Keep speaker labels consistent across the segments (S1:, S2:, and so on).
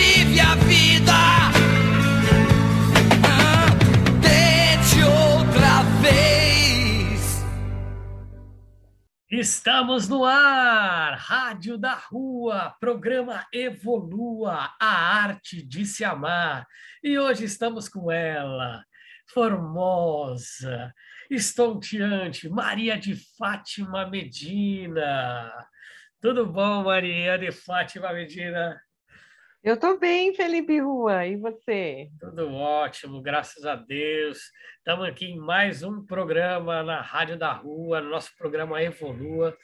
S1: Vive a vida. Ah, Tente outra vez.
S2: Estamos no ar! Rádio da Rua, programa Evolua, a arte de se amar. E hoje estamos com ela, formosa, estonteante, Maria de Fátima Medina. Tudo bom, Maria de Fátima Medina?
S3: Eu tô bem, Felipe Rua, e você?
S2: Tudo ótimo, graças a Deus. Estamos aqui em mais um programa na Rádio da Rua, nosso programa Evolua.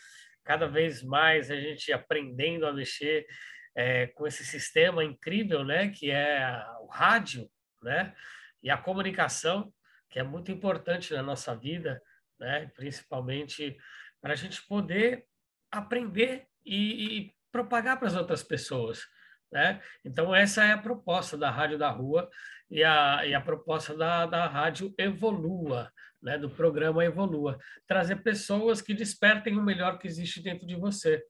S2: Cada vez mais a gente aprendendo a mexer é, com esse sistema incrível, né, que é o rádio, né, e a comunicação, que é muito importante na nossa vida, né, principalmente para a gente poder aprender e, e propagar para as outras pessoas. Né? Então, essa é a proposta da Rádio da Rua e a, e a proposta da, da Rádio Evolua, né? do programa Evolua. Trazer pessoas que despertem o melhor que existe dentro de você.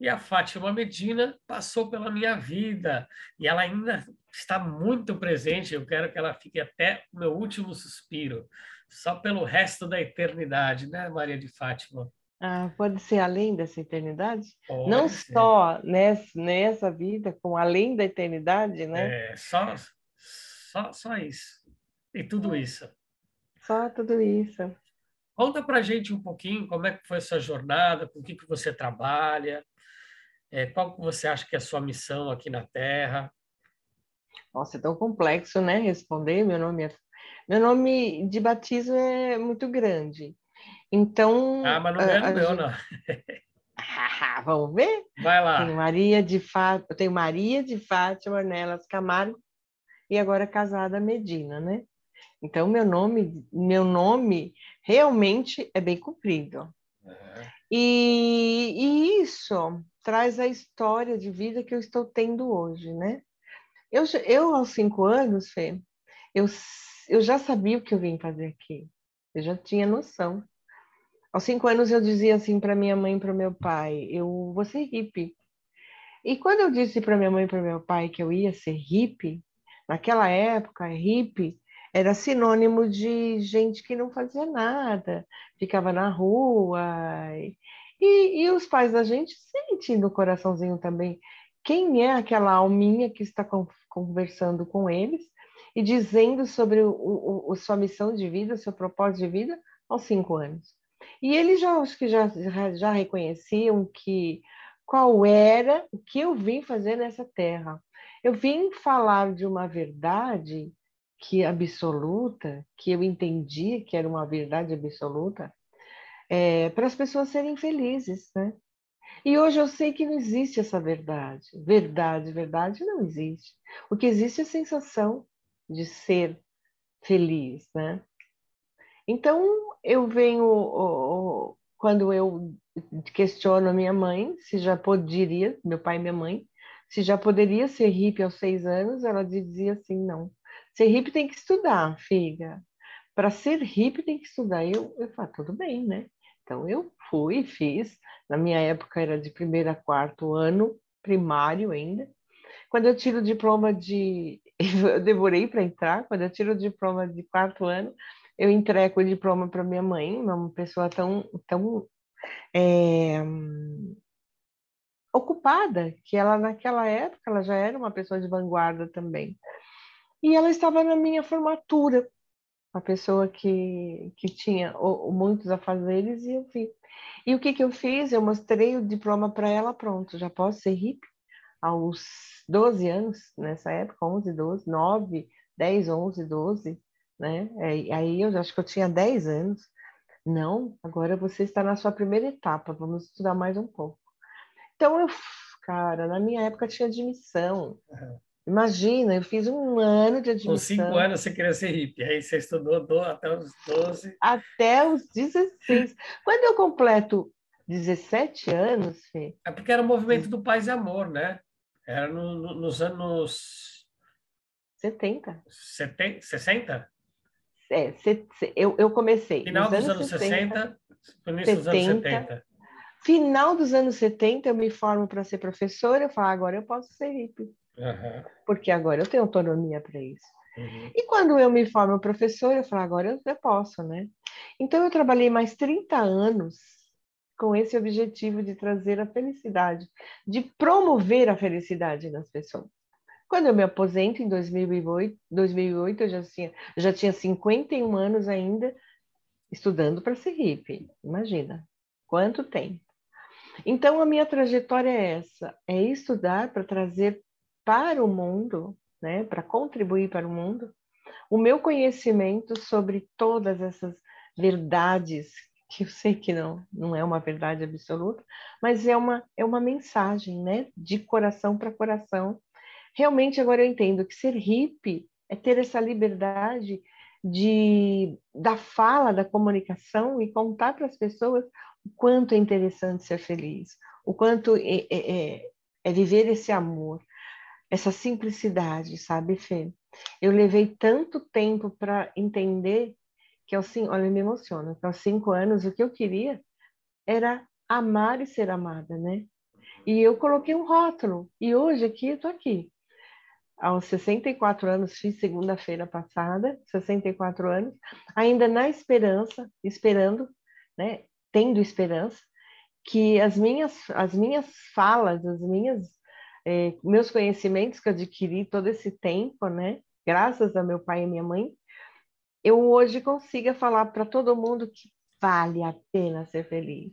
S2: E a Fátima Medina passou pela minha vida e ela ainda está muito presente. Eu quero que ela fique até o meu último suspiro, só pelo resto da eternidade, né, Maria de Fátima?
S3: Ah, pode ser além dessa eternidade?
S2: Pode
S3: Não
S2: ser.
S3: só nessa, nessa vida, como além da eternidade, né?
S2: É, só, só, só isso. E tudo isso.
S3: Só tudo isso.
S2: Conta pra gente um pouquinho como é que foi a sua jornada, com o que, que você trabalha, é, qual que você acha que é a sua missão aqui na Terra.
S3: Nossa, é tão complexo, né? Responder. Meu nome é... Meu nome de batismo é muito grande. Então.
S2: Ah, mas não
S3: a-
S2: é
S3: a
S2: o meu,
S3: gente-
S2: não.
S3: Vamos ver?
S2: Vai lá.
S3: Tenho Maria de Fátima, eu tenho Maria de Fátima Ornelas Camargo e agora casada Medina, né? Então meu nome, meu nome realmente é bem comprido. E, e isso traz a história de vida que eu estou tendo hoje, né? Eu, eu aos cinco anos, Fê, eu, eu já sabia o que eu vim fazer aqui. Eu já tinha noção. Aos cinco anos eu dizia assim para minha mãe e para meu pai, eu vou ser hippie. E quando eu disse para minha mãe e para meu pai que eu ia ser hippie, naquela época, hippie era sinônimo de gente que não fazia nada, ficava na rua. E, e os pais da gente sentem no coraçãozinho também quem é aquela alminha que está conversando com eles e dizendo sobre o, o, o, sua missão de vida, seu propósito de vida aos cinco anos. E eles já acho que já, já reconheciam que qual era o que eu vim fazer nessa terra. Eu vim falar de uma verdade que absoluta, que eu entendi que era uma verdade absoluta, é, para as pessoas serem felizes, né? E hoje eu sei que não existe essa verdade. Verdade, verdade não existe. O que existe é a sensação de ser feliz, né? Então, eu venho, quando eu questiono a minha mãe, se já poderia, meu pai e minha mãe, se já poderia ser hippie aos seis anos, ela dizia assim, não. Ser hippie tem que estudar, filha. Para ser hippie tem que estudar. Eu, eu falo, tudo bem, né? Então, eu fui fiz. Na minha época era de primeiro a quarto ano, primário ainda. Quando eu tiro o diploma de. Eu demorei para entrar, quando eu tiro o diploma de quarto ano, eu entrego o diploma para minha mãe, uma pessoa tão, tão é, ocupada, que ela naquela época ela já era uma pessoa de vanguarda também. E ela estava na minha formatura, uma pessoa que, que tinha muitos afazeres e eu vi. E o que, que eu fiz? Eu mostrei o diploma para ela, pronto, já posso ser hippie aos 12 anos, nessa época, 11, 12, 9, 10, 11, 12, né? Aí eu acho que eu tinha 10 anos. Não, agora você está na sua primeira etapa, vamos estudar mais um pouco. Então eu, cara, na minha época tinha admissão. Uhum. Imagina, eu fiz um ano de admissão. Com
S2: cinco anos você queria ser hippie, aí você estudou até os 12.
S3: Até os 16. Quando eu completo 17 anos, Fê.
S2: É porque era o movimento do Paz e Amor, né? Era no, no, nos anos.
S3: 70.
S2: 70 60?
S3: É, eu, eu comecei.
S2: Final dos anos 60, 60 início dos anos 70.
S3: Final dos anos 70, eu me formo para ser professora, eu falo, agora eu posso ser hippie.
S2: Uhum.
S3: Porque agora eu tenho autonomia para isso.
S2: Uhum.
S3: E quando eu me formo professora, eu falo, agora eu posso, né? Então eu trabalhei mais 30 anos com esse objetivo de trazer a felicidade, de promover a felicidade nas pessoas. Quando eu me aposento em 2008, 2008 eu já tinha, já tinha 51 anos ainda estudando para ser hippie. Imagina, quanto tempo. Então, a minha trajetória é essa: é estudar para trazer para o mundo, né, para contribuir para o mundo, o meu conhecimento sobre todas essas verdades que eu sei que não, não é uma verdade absoluta, mas é uma, é uma mensagem, né, de coração para coração. Realmente agora eu entendo que ser hippie é ter essa liberdade de da fala, da comunicação e contar para as pessoas o quanto é interessante ser feliz, o quanto é, é, é, é viver esse amor, essa simplicidade, sabe, Fê? Eu levei tanto tempo para entender que cinco, olha, me emociona, que aos cinco anos o que eu queria era amar e ser amada, né? E eu coloquei um rótulo, e hoje aqui eu tô aqui. Aos 64 anos, fiz segunda-feira passada, 64 anos, ainda na esperança, esperando, né? Tendo esperança, que as minhas, as minhas falas, as minhas é, meus conhecimentos que adquiri todo esse tempo, né? Graças a meu pai e minha mãe, eu hoje consiga falar para todo mundo que vale a pena ser feliz.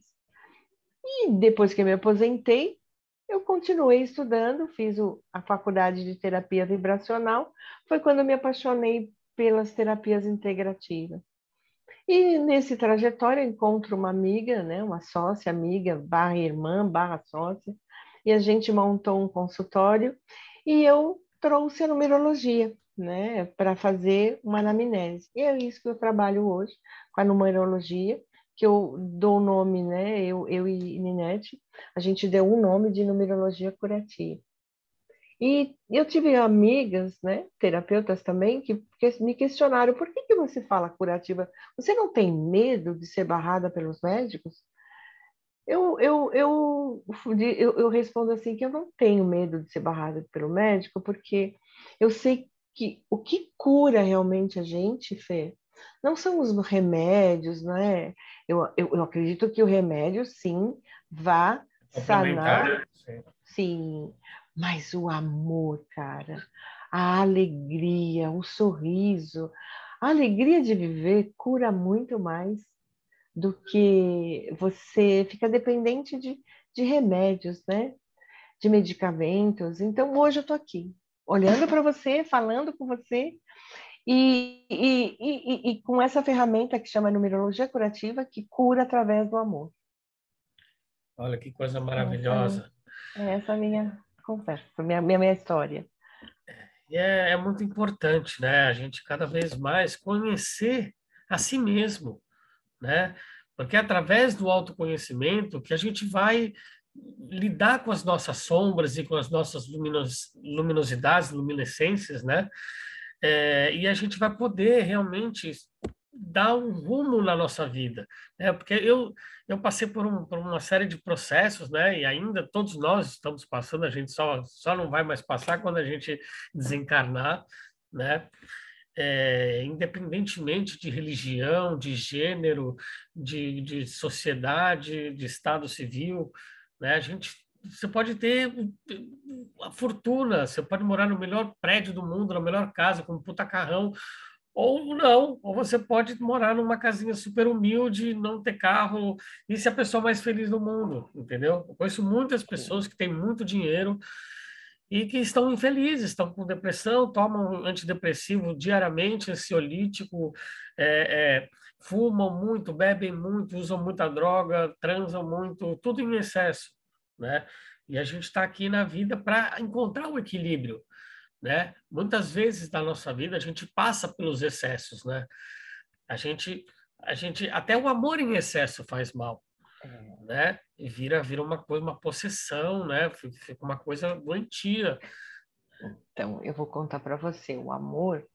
S3: E depois que eu me aposentei, eu continuei estudando, fiz o, a faculdade de terapia vibracional. Foi quando me apaixonei pelas terapias integrativas. E nesse trajetório encontro uma amiga, né, uma sócia, amiga, barra irmã, barra sócia, e a gente montou um consultório e eu trouxe a numerologia, né, para fazer uma anamnese. E é isso que eu trabalho hoje, com a numerologia, que eu dou o nome, né, eu, eu e Ninete, a gente deu um nome de numerologia curativa. E eu tive amigas, né, terapeutas também, que, que me questionaram, por que, que você fala curativa? Você não tem medo de ser barrada pelos médicos? Eu, eu, eu, eu, eu respondo assim que eu não tenho medo de ser barrada pelo médico, porque eu sei que o que cura realmente a gente, Fê, não são os remédios, não é? Eu, eu, eu acredito que o remédio, sim, vá sanar. Sim. sim, mas o amor, cara, a alegria, o sorriso, a alegria de viver cura muito mais do que você fica dependente de, de remédios, né? De medicamentos. Então, hoje eu estou aqui, olhando para você, falando com você, e, e, e, e, com essa ferramenta que chama numerologia curativa, que cura através do amor.
S2: Olha que coisa maravilhosa.
S3: Essa, é essa a minha conversa, minha, minha, minha história.
S2: É, é muito importante, né? A gente cada vez mais conhecer a si mesmo, né? Porque é através do autoconhecimento que a gente vai lidar com as nossas sombras e com as nossas luminos, luminosidades, luminescências, né? É, e a gente vai poder realmente dar um rumo na nossa vida, né? Porque eu eu passei por, um, por uma série de processos, né? E ainda todos nós estamos passando, a gente só só não vai mais passar quando a gente desencarnar, né? É, independentemente de religião, de gênero, de, de sociedade, de estado civil, né? A gente você pode ter a fortuna, você pode morar no melhor prédio do mundo, na melhor casa, com um puta carrão, ou não, ou você pode morar numa casinha super humilde, não ter carro e ser a pessoa mais feliz do mundo, entendeu? Eu conheço muitas pessoas que têm muito dinheiro e que estão infelizes, estão com depressão, tomam antidepressivo diariamente, ansiolítico, é, é, fumam muito, bebem muito, usam muita droga, transam muito, tudo em excesso, né? E a gente está aqui na vida para encontrar o equilíbrio né? Muitas vezes na nossa vida a gente passa pelos excessos, né? A gente, a gente até o amor em excesso faz mal, é. né? E vira, vira uma coisa, uma possessão, né? Fica uma coisa doentia.
S3: Então, eu vou contar para você, o amor,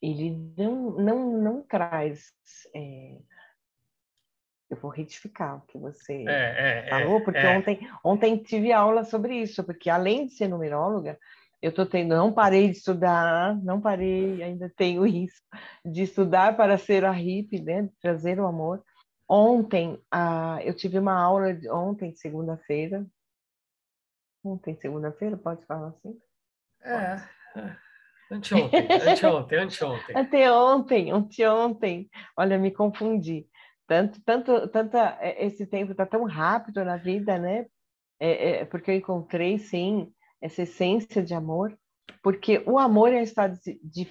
S3: ele não, não, não traz. É... Eu vou retificar o que você é, é falou, porque é. ontem, ontem tive aula sobre isso, porque além de ser numeróloga, eu estou tendo, não parei de estudar, não parei, ainda tenho isso, de estudar para ser a hippie, né? trazer o amor. Ontem, ah, eu tive uma aula, de, ontem, segunda-feira, ontem, segunda-feira, pode falar assim?
S2: É, anteontem, anteontem, anteontem.
S3: Anteontem, anteontem, olha, me confundi. Tanto, tanto, tanto é, esse tempo está tão rápido na vida, né? É, é, porque eu encontrei, sim, essa essência de amor, porque o amor é um estado de, de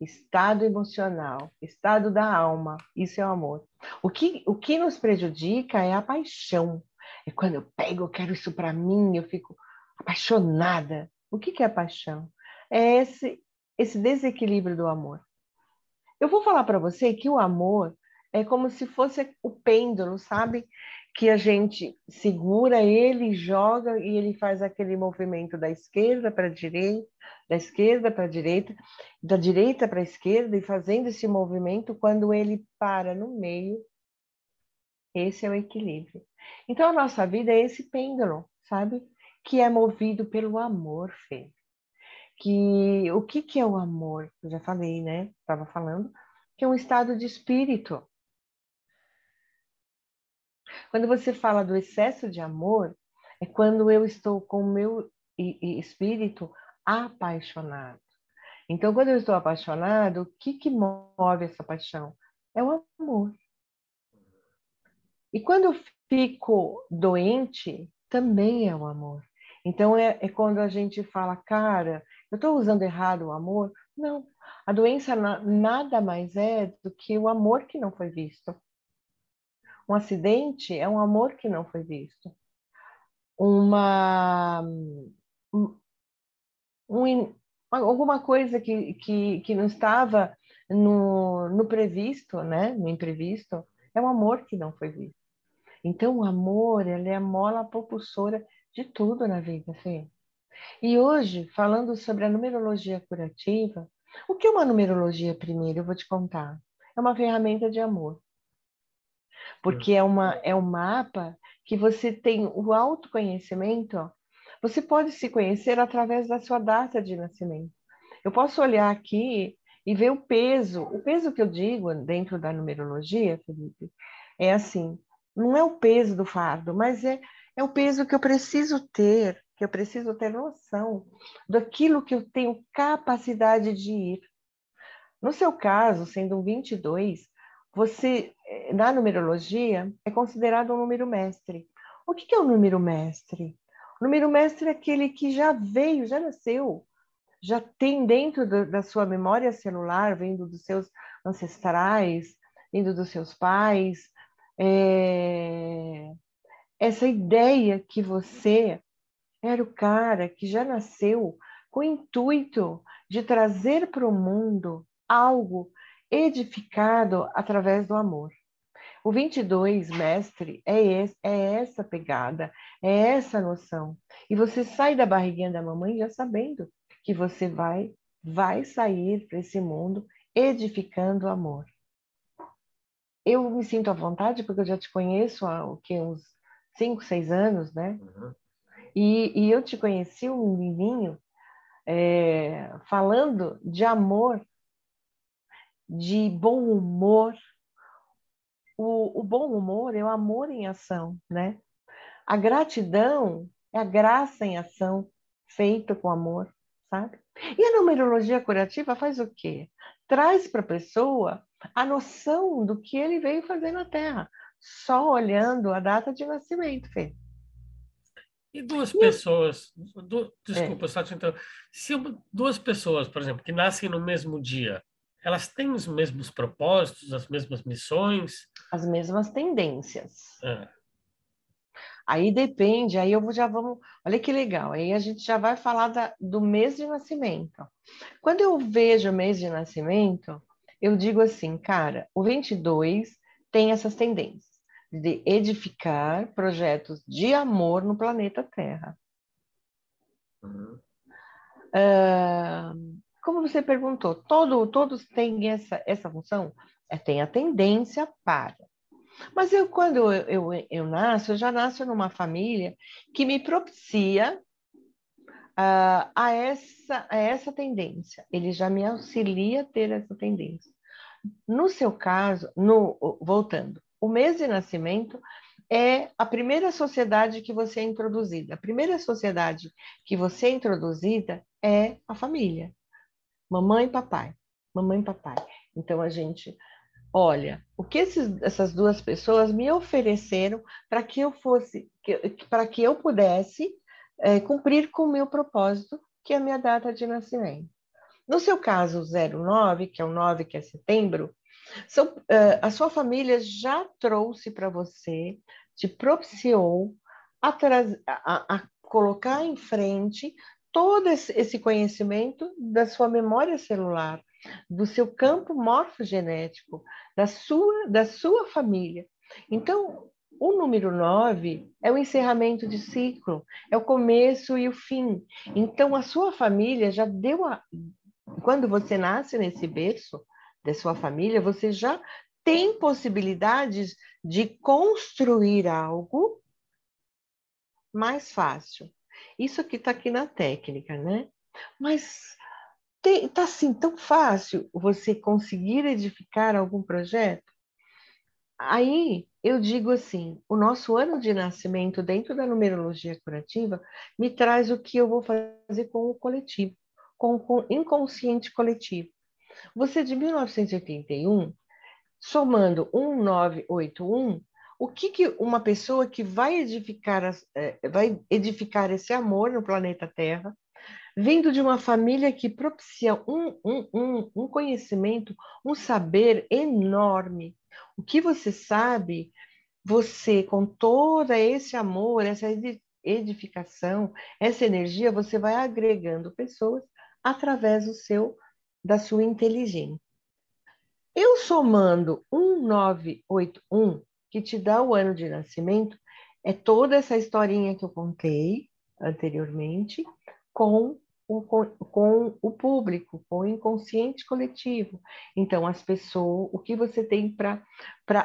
S3: estado emocional, estado da alma, isso é o amor. O que, o que nos prejudica é a paixão. É quando eu pego, eu quero isso para mim, eu fico apaixonada. O que, que é paixão? É esse, esse desequilíbrio do amor. Eu vou falar para você que o amor é como se fosse o pêndulo, sabe? que a gente segura ele, joga e ele faz aquele movimento da esquerda para a direita, da esquerda para a direita, da direita para a esquerda e fazendo esse movimento quando ele para no meio. Esse é o equilíbrio. Então a nossa vida é esse pêndulo, sabe? Que é movido pelo amor, Fê. Que o que que é o amor? Eu já falei, né? Estava falando que é um estado de espírito quando você fala do excesso de amor, é quando eu estou com o meu espírito apaixonado. Então, quando eu estou apaixonado, o que, que move essa paixão? É o amor. E quando eu fico doente, também é o amor. Então, é, é quando a gente fala, cara, eu estou usando errado o amor? Não. A doença na, nada mais é do que o amor que não foi visto. Um acidente é um amor que não foi visto. Uma. Um, um, alguma coisa que, que, que não estava no, no previsto, né? no imprevisto, é um amor que não foi visto. Então, o amor ele é a mola propulsora de tudo na vida, Fê. E hoje, falando sobre a numerologia curativa, o que é uma numerologia, primeiro? Eu vou te contar. É uma ferramenta de amor porque é, uma, é um mapa que você tem o autoconhecimento, ó, você pode se conhecer através da sua data de nascimento. Eu posso olhar aqui e ver o peso. O peso que eu digo dentro da numerologia, Felipe, é assim: não é o peso do fardo, mas é, é o peso que eu preciso ter, que eu preciso ter noção daquilo que eu tenho capacidade de ir. No seu caso, sendo um 22, você, na numerologia, é considerado um número mestre. O que é o um número mestre? O número mestre é aquele que já veio, já nasceu, já tem dentro da sua memória celular, vindo dos seus ancestrais, vindo dos seus pais, é, essa ideia que você era o cara que já nasceu com o intuito de trazer para o mundo algo edificado através do amor. O 22, mestre, é, esse, é essa pegada, é essa noção. E você sai da barriguinha da mamãe já sabendo que você vai, vai sair para esse mundo edificando o amor. Eu me sinto à vontade porque eu já te conheço há o que, uns 5, 6 anos, né? Uhum. E, e, eu te conheci um menininho é, falando de amor de bom humor. O, o bom humor é o amor em ação, né? A gratidão é a graça em ação, feita com amor, sabe? E a numerologia curativa faz o quê? Traz para a pessoa a noção do que ele veio fazer na Terra, só olhando a data de nascimento, Fê.
S2: E duas pessoas, du, desculpa, é. só te se duas pessoas, por exemplo, que nascem no mesmo dia, elas têm os mesmos propósitos, as mesmas missões?
S3: As mesmas tendências. É. Aí depende, aí eu já vamos. Olha que legal, aí a gente já vai falar da, do mês de nascimento. Quando eu vejo o mês de nascimento, eu digo assim, cara, o 22 tem essas tendências de edificar projetos de amor no planeta Terra. Uhum. Uh, como você perguntou, todo, todos têm essa, essa função? É, tem a tendência para. Mas eu, quando eu, eu, eu nasço, eu já nasço numa família que me propicia uh, a, essa, a essa tendência. Ele já me auxilia a ter essa tendência. No seu caso, no, voltando, o mês de nascimento é a primeira sociedade que você é introduzida. A primeira sociedade que você é introduzida é a família. Mamãe e papai. Mamãe e papai. Então a gente olha, o que esses, essas duas pessoas me ofereceram para que eu fosse, para que eu pudesse é, cumprir com o meu propósito, que é a minha data de nascimento. No seu caso, 09, que é o 9, que é setembro, são, uh, a sua família já trouxe para você, te propiciou a, a, a, colocar em frente todo esse conhecimento da sua memória celular, do seu campo morfogenético, da sua, da sua família. Então, o número 9 é o encerramento de ciclo, é o começo e o fim. Então, a sua família já deu a. Quando você nasce nesse berço da sua família, você já tem possibilidades de construir algo mais fácil. Isso aqui está aqui na técnica, né? Mas está assim tão fácil você conseguir edificar algum projeto? Aí eu digo assim: o nosso ano de nascimento dentro da numerologia curativa me traz o que eu vou fazer com o coletivo, com o inconsciente coletivo. Você de 1981, somando 1981, o que, que uma pessoa que vai edificar, é, vai edificar esse amor no planeta Terra, vindo de uma família que propicia um, um, um, um conhecimento, um saber enorme. O que você sabe, você, com todo esse amor, essa edificação, essa energia, você vai agregando pessoas através do seu, da sua inteligência. Eu somando 1981, que te dá o ano de nascimento, é toda essa historinha que eu contei anteriormente, com com, com, o público, com o inconsciente coletivo. Então, as pessoas, o que você tem para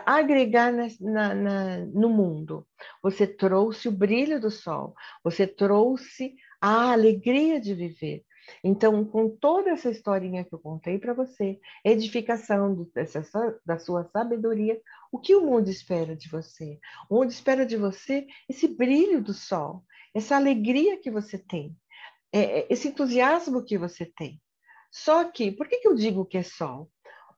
S3: agregar na, na, no mundo? Você trouxe o brilho do sol, você trouxe a alegria de viver. Então, com toda essa historinha que eu contei para você, edificação dessa, da sua sabedoria, o que o mundo espera de você? O mundo espera de você esse brilho do sol, essa alegria que você tem, é, é, esse entusiasmo que você tem. Só que, por que, que eu digo que é sol?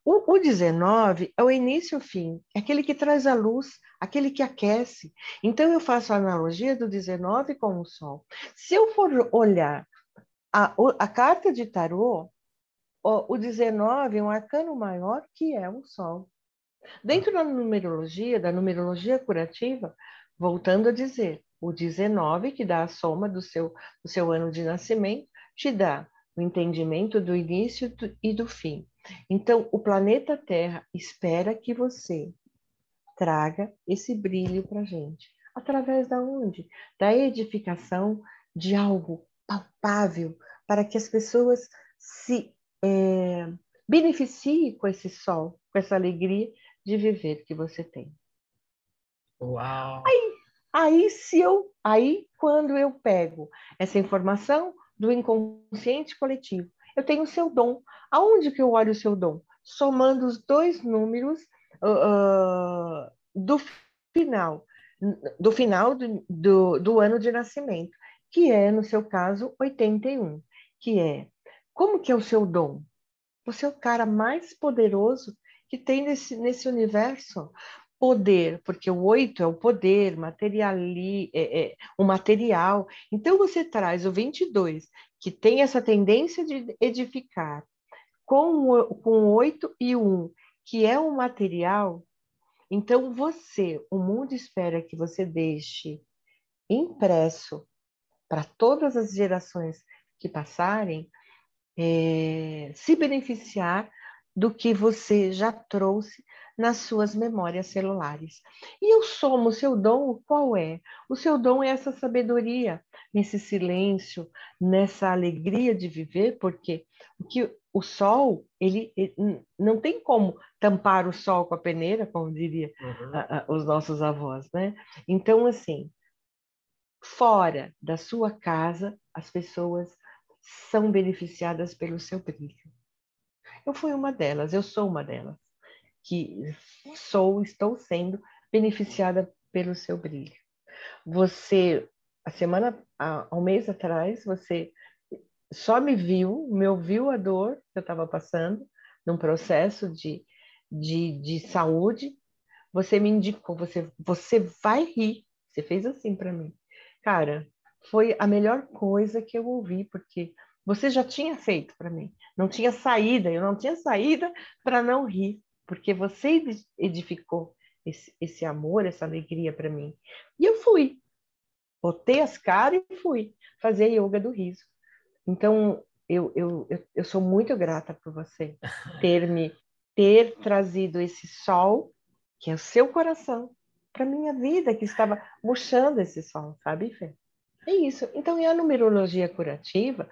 S3: O, o 19 é o início e o fim, é aquele que traz a luz, aquele que aquece. Então, eu faço a analogia do 19 com o sol. Se eu for olhar a, a carta de tarô, o, o 19 é um arcano maior que é o sol. Dentro da numerologia, da numerologia curativa, voltando a dizer, o 19, que dá a soma do seu, do seu ano de nascimento, te dá o entendimento do início e do fim. Então, o planeta Terra espera que você traga esse brilho para a gente. Através da onde? Da edificação de algo palpável, para que as pessoas se é, beneficiem com esse sol, com essa alegria de viver que você tem.
S2: Uau!
S3: Aí, aí se eu, aí quando eu pego essa informação do inconsciente coletivo, eu tenho o seu dom. Aonde que eu olho o seu dom? Somando os dois números uh, do final, do final do, do, do ano de nascimento, que é, no seu caso, 81, que é como que é o seu dom? Você é o cara mais poderoso que tem nesse, nesse universo. Poder, porque o oito é o poder, material, é, é, o material. Então você traz o 22, que tem essa tendência de edificar, com o, com o 8 e o 1, que é o material. Então você, o mundo espera que você deixe impresso para todas as gerações que passarem é, se beneficiar do que você já trouxe nas suas memórias celulares. E eu somo o seu dom, qual é? O seu dom é essa sabedoria, nesse silêncio, nessa alegria de viver, porque o que o sol, ele, ele não tem como tampar o sol com a peneira, como diria uhum. a, a, os nossos avós, né? Então, assim, fora da sua casa, as pessoas são beneficiadas pelo seu brilho. Eu fui uma delas, eu sou uma delas, que sou, estou sendo beneficiada pelo seu brilho. Você, a semana, há um mês atrás, você só me viu, me ouviu a dor que eu estava passando num processo de, de, de saúde. Você me indicou, você, você vai rir. Você fez assim para mim. Cara, foi a melhor coisa que eu ouvi, porque você já tinha feito para mim. Não tinha saída, eu não tinha saída para não rir, porque você edificou esse, esse amor, essa alegria para mim. E eu fui. Botei as caras e fui fazer yoga do riso. Então, eu, eu, eu, eu sou muito grata por você ter me ter trazido esse sol, que é o seu coração, para minha vida, que estava murchando esse sol, sabe, Fê? É isso. Então, e a numerologia curativa,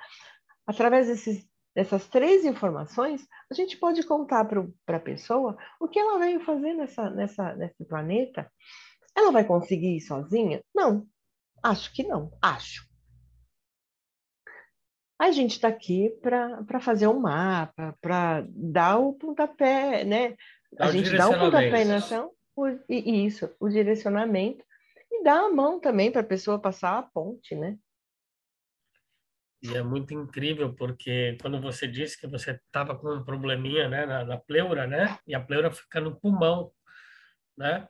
S3: através desses, dessas três informações, a gente pode contar para a pessoa o que ela veio fazer nessa, nessa, nesse planeta. Ela vai conseguir ir sozinha? Não. Acho que não. Acho. A gente está aqui para fazer um mapa, para dar o pontapé, né? Dá a gente dá o pontapé na ação, e isso, o direcionamento e dar a mão também para a pessoa passar a ponte, né?
S2: E é muito incrível porque quando você disse que você estava com um probleminha, né, na, na, pleura, né, e a pleura fica no pulmão, né,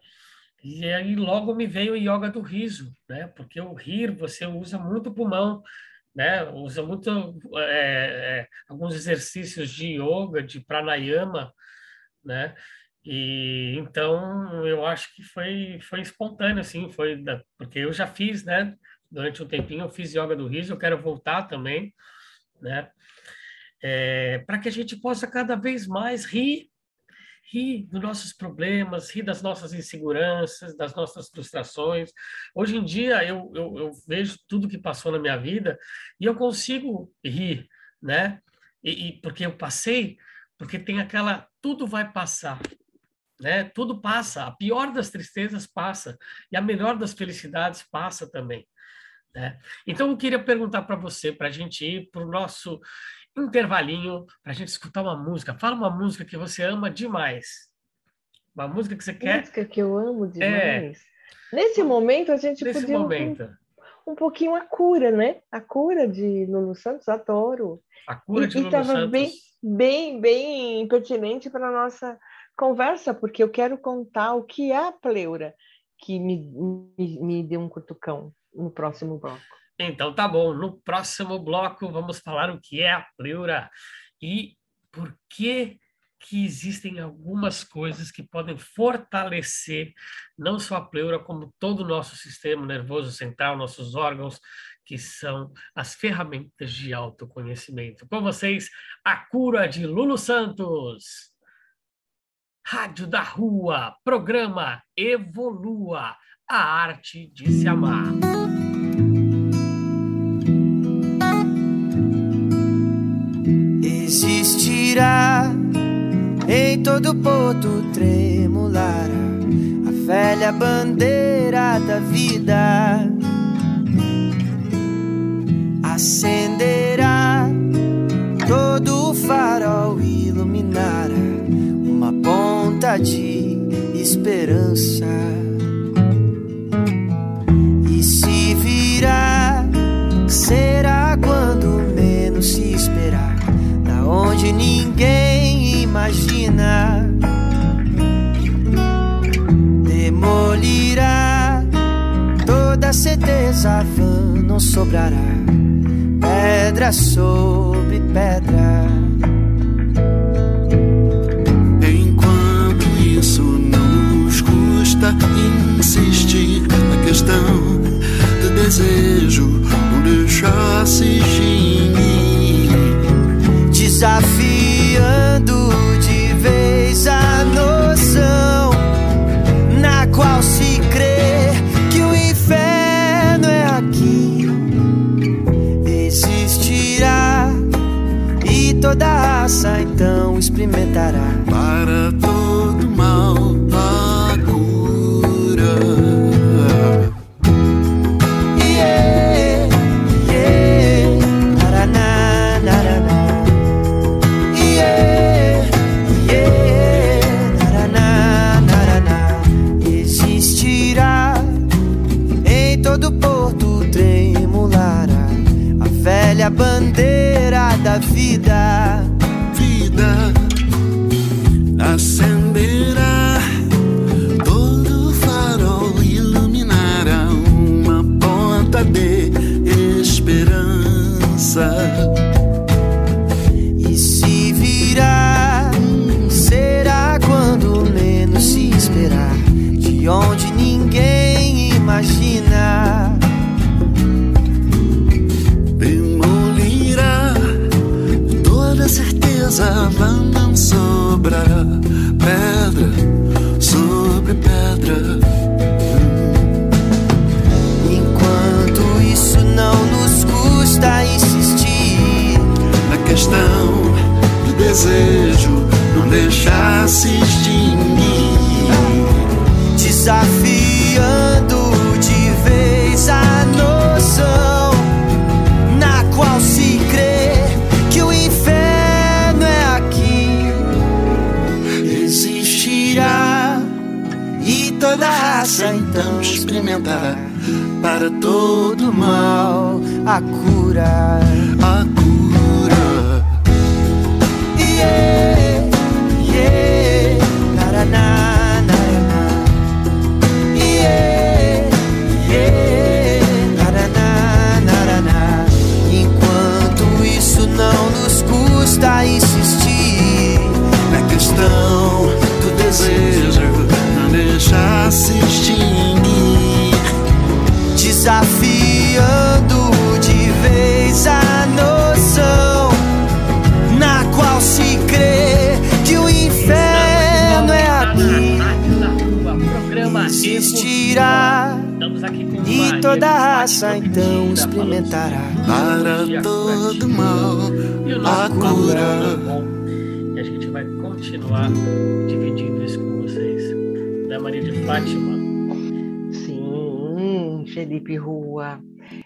S2: e aí logo me veio o yoga do riso, né, porque o rir você usa muito o pulmão, né, usa muito é, é, alguns exercícios de yoga, de pranayama, né, e então eu acho que foi foi espontâneo assim, foi da, porque eu já fiz, né? Durante um tempinho eu fiz yoga do riso, eu quero voltar também, né? É, para que a gente possa cada vez mais rir, rir dos nossos problemas, rir das nossas inseguranças, das nossas frustrações. Hoje em dia, eu, eu, eu vejo tudo que passou na minha vida e eu consigo rir, né? E, e, porque eu passei, porque tem aquela tudo vai passar, né? Tudo passa, a pior das tristezas passa e a melhor das felicidades passa também. Né? Então eu queria perguntar para você, para a gente ir para o nosso intervalinho, para a gente escutar uma música. Fala uma música que você ama demais. Uma música que você quer.
S3: Música que eu amo é. demais. É... Nesse momento a gente
S2: Nesse
S3: podia
S2: momento.
S3: Um, um pouquinho a cura, né? A cura de Lulu Santos, adoro.
S2: A cura de
S3: e,
S2: Lulu Santos.
S3: bem, bem, bem pertinente para nossa conversa, porque eu quero contar o que é a pleura que me, me, me deu um cutucão no próximo bloco.
S2: Então tá bom, no próximo bloco vamos falar o que é a pleura e por que que existem algumas coisas que podem fortalecer não só a pleura, como todo o nosso sistema nervoso central, nossos órgãos, que são as ferramentas de autoconhecimento. Com vocês, a cura de Lulu Santos. Rádio da Rua, programa Evolua, a arte de se amar.
S4: Existirá em todo porto tremular a velha bandeira da vida. Acenderá ponta de esperança. E se virá, será quando menos se esperar, da onde ninguém imagina. Demolirá toda certeza vã, não sobrará pedra sobre pedra.
S5: Questão do desejo, não deixar se extinguir.
S4: Desafiando de vez a noção na qual se crê que o inferno é aqui. Existirá e toda raça então experimentará.
S5: Para todo mal,
S4: vida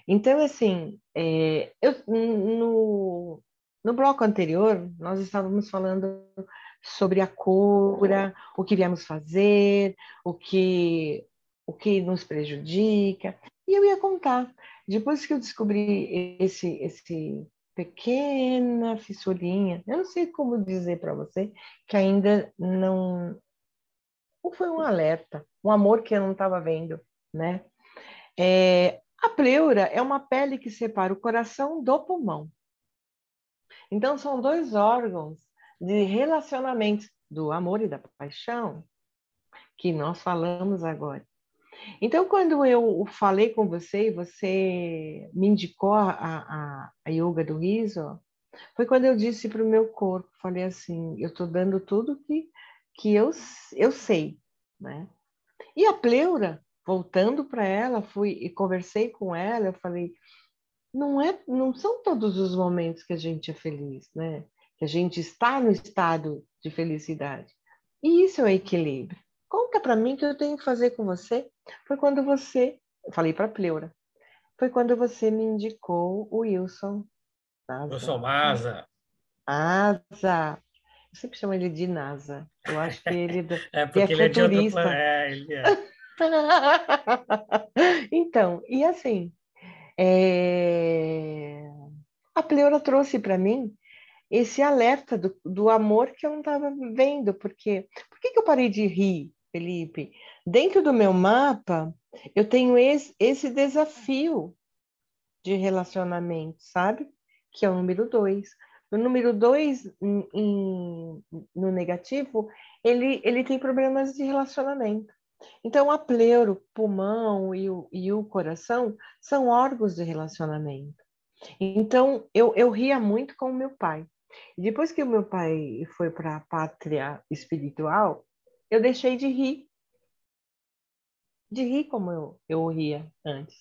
S4: Então,
S3: assim, é, eu, no, no bloco anterior, nós estávamos falando sobre a cura, o que viemos fazer, o que, o que nos prejudica. E eu ia contar, depois que eu descobri esse, esse pequena fissurinha, eu não sei como dizer para você, que ainda não, não foi um alerta, um amor que eu não estava vendo, né? É, a pleura é uma pele que separa o coração do pulmão. Então, são dois órgãos de relacionamento do amor e da paixão que nós falamos agora. Então, quando eu falei com você e você me indicou a, a, a yoga do riso, foi quando eu disse para o meu corpo, falei assim, eu estou dando tudo que, que eu, eu sei, né? E a pleura, voltando para ela, fui e conversei com ela, eu falei, não é, não são todos os momentos que a gente é feliz, né? Que a gente está no estado de felicidade. E isso é o equilíbrio. Conta para mim o que eu tenho que fazer com você. Foi quando você, eu falei para pleura, foi quando você me indicou o Wilson.
S2: Eu sou Maza.
S3: Asa. Eu sempre chamo ele de NASA. Eu acho que ele
S2: É porque ele é de outro
S3: futurista.
S2: planeta. É, ele é.
S3: então, e assim, é, a pleura trouxe para mim esse alerta do, do amor que eu não estava vendo, porque por que, que eu parei de rir, Felipe? Dentro do meu mapa, eu tenho esse, esse desafio de relacionamento, sabe? Que é o número dois. O número dois, em- em- no negativo, ele, ele tem problemas de relacionamento. Então, a pleuro, o pulmão e o, e o coração são órgãos de relacionamento. Então, eu, eu ria muito com o meu pai. Depois que o meu pai foi para a pátria espiritual, eu deixei de rir. De rir como eu, eu ria antes.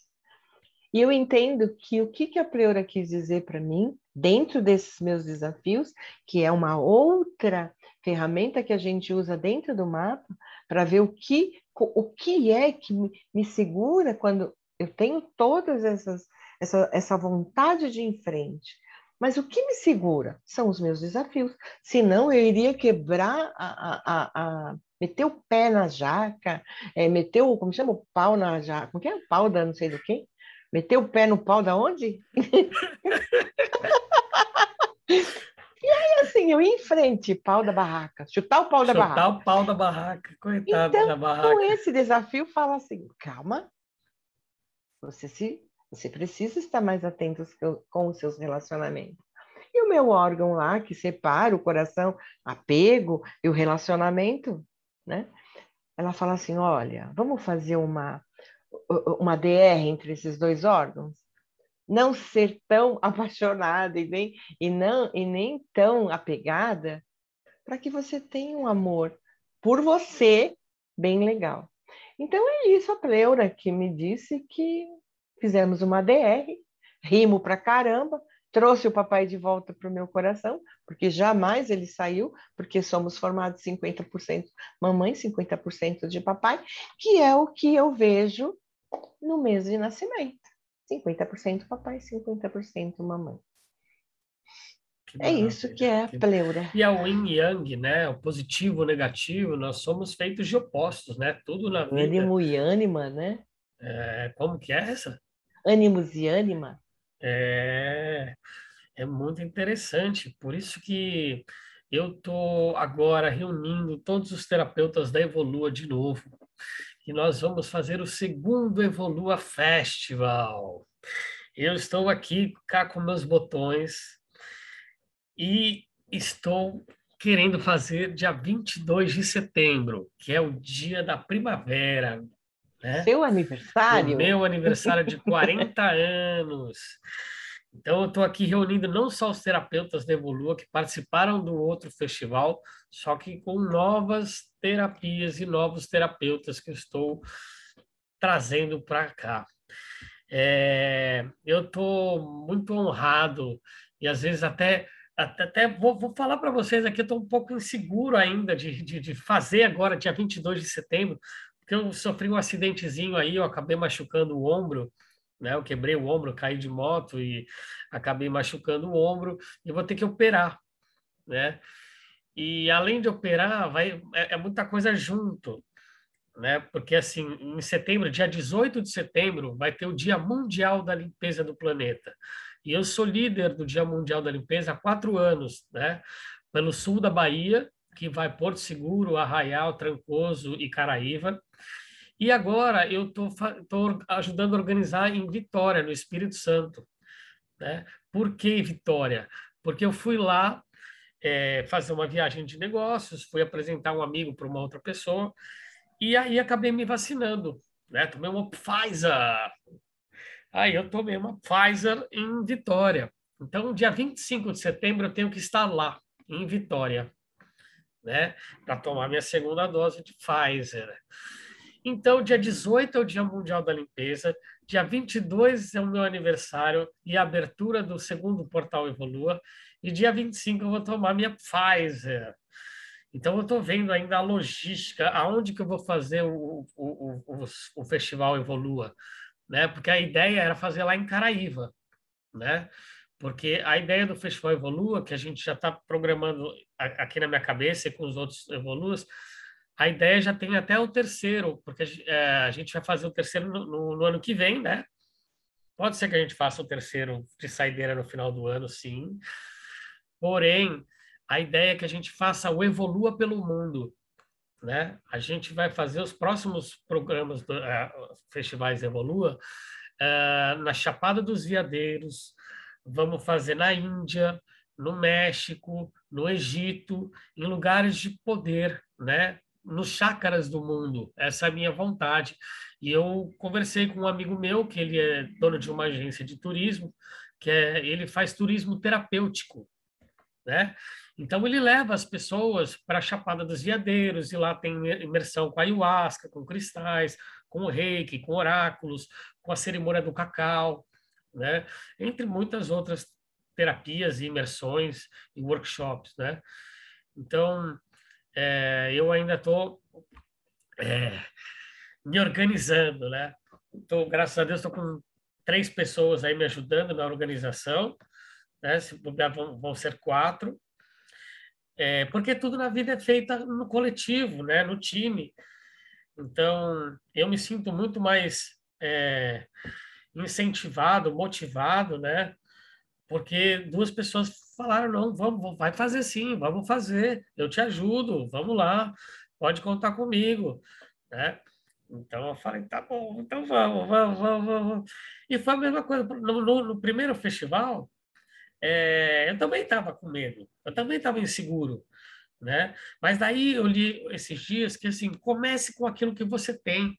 S3: E eu entendo que o que, que a pleura quis dizer para mim, dentro desses meus desafios, que é uma outra ferramenta que a gente usa dentro do mapa, para ver o que, o que é que me, segura quando eu tenho todas essas essa, essa vontade de ir em frente. Mas o que me segura são os meus desafios. Senão eu iria quebrar a, a, a, a meter o pé na jaca, é, meter o, como chama o pau na jaca, como que é o pau da não sei do que? Meter o pé no pau da onde? e aí assim, eu ia em frente, pau da barraca, chutar o pau da
S2: Chutar
S3: barraca.
S2: o pau da barraca. Coitado
S3: Então,
S2: da
S3: Com
S2: barraca.
S3: esse desafio, fala assim: calma, você, se, você precisa estar mais atento com os seus relacionamentos. E o meu órgão lá, que separa o coração, apego e o relacionamento, né? Ela fala assim: olha, vamos fazer uma, uma DR entre esses dois órgãos? Não ser tão apaixonada e nem, e não, e nem tão apegada, para que você tenha um amor por você bem legal. Então é isso a Pleura que me disse que fizemos uma DR, rimo pra caramba, trouxe o papai de volta para o meu coração, porque jamais ele saiu, porque somos formados 50% mamãe, 50% de papai, que é o que eu vejo no mês de nascimento. 50% papai, 50% mamãe.
S2: Que
S3: É isso que é a pleura.
S2: E a Yin Yang, né? O positivo, o negativo, nós somos feitos de opostos, né? Tudo na vida.
S3: Ânimo e ânima, né?
S2: É, como que é essa?
S3: Ânimos e ânima.
S2: É, é muito interessante. Por isso que eu estou agora reunindo todos os terapeutas da Evolua de novo. E nós vamos fazer o segundo Evolua Festival. Eu estou aqui cá com meus botões e estou querendo fazer dia 22 de setembro, que é o dia da primavera, né?
S3: Seu aniversário?
S2: O meu aniversário de 40 anos. Então, eu estou aqui reunindo não só os terapeutas da Evolua que participaram do outro festival, só que com novas terapias e novos terapeutas que eu estou trazendo para cá. É, eu estou muito honrado e às vezes até até, vou, vou falar para vocês aqui, eu estou um pouco inseguro ainda de, de, de, fazer agora, dia 22 de setembro, porque eu sofri um acidentezinho aí, eu acabei machucando o ombro, né? Eu quebrei o ombro, caí de moto e acabei machucando o ombro e vou ter que operar, né? E além de operar, vai é, é muita coisa junto, né? Porque assim, em setembro, dia 18 de setembro, vai ter o Dia Mundial da Limpeza do Planeta. E eu sou líder do Dia Mundial da Limpeza há quatro anos, né? Pelo sul da Bahia, que vai Porto Seguro, Arraial, Trancoso e Caraíva. E agora eu estou ajudando a organizar em Vitória, no Espírito Santo. Né? Por que Vitória? Porque eu fui lá é, fazer uma viagem de negócios, fui apresentar um amigo para uma outra pessoa, e aí acabei me vacinando. Né? Tomei uma Pfizer. Aí eu tomei uma Pfizer em Vitória. Então, dia 25 de setembro, eu tenho que estar lá, em Vitória, né? para tomar minha segunda dose de Pfizer. Então, dia 18 é o Dia Mundial da Limpeza, dia 22 é o meu aniversário e a abertura do segundo portal Evolua, e dia 25 eu vou tomar minha Pfizer. Então, eu estou vendo ainda a logística, aonde que eu vou fazer o, o, o, o, festival Evolua, né? Porque a ideia era fazer lá em Caraíva, né? Porque a ideia do Festival Evolua, que a gente já está programando aqui na minha cabeça e com os outros Evoluas, a ideia já tem até o terceiro, porque é, a gente vai fazer o terceiro no, no, no, ano que vem, né? Pode ser que a gente faça o terceiro de saideira no final do ano, sim. Porém, a ideia é que a gente faça o Evolua pelo Mundo, né? A gente vai fazer os próximos programas do uh, festivais Evolua uh, na Chapada dos Veadeiros, vamos fazer na Índia, no México, no Egito, em lugares de poder, né? nos chácaras do mundo. Essa é a minha vontade. E eu conversei com um amigo meu, que ele é dono de uma agência de turismo, que é, ele faz turismo terapêutico, né? Então ele leva as pessoas para a Chapada dos Veadeiros e lá tem imersão com ayahuasca, com cristais, com reiki, com oráculos, com a cerimônia do cacau, né? Entre muitas outras terapias e imersões e workshops, né? Então, é, eu ainda estou é, me organizando, né? Tô, graças a Deus, estou com três pessoas aí me ajudando na organização, né? Se vão, vão ser quatro, é, porque tudo na vida é feita no coletivo, né? No time. Então, eu me sinto muito mais é, incentivado, motivado, né? Porque duas pessoas falaram, não, vamos, vai fazer sim, vamos fazer, eu te ajudo, vamos lá, pode contar comigo, né? Então eu falei, tá bom, então vamos, vamos, vamos, vamos. E foi a mesma coisa, no, no, no primeiro festival, é, eu também estava com medo, eu também estava inseguro, né? Mas daí eu li esses dias que assim, comece com aquilo que você tem.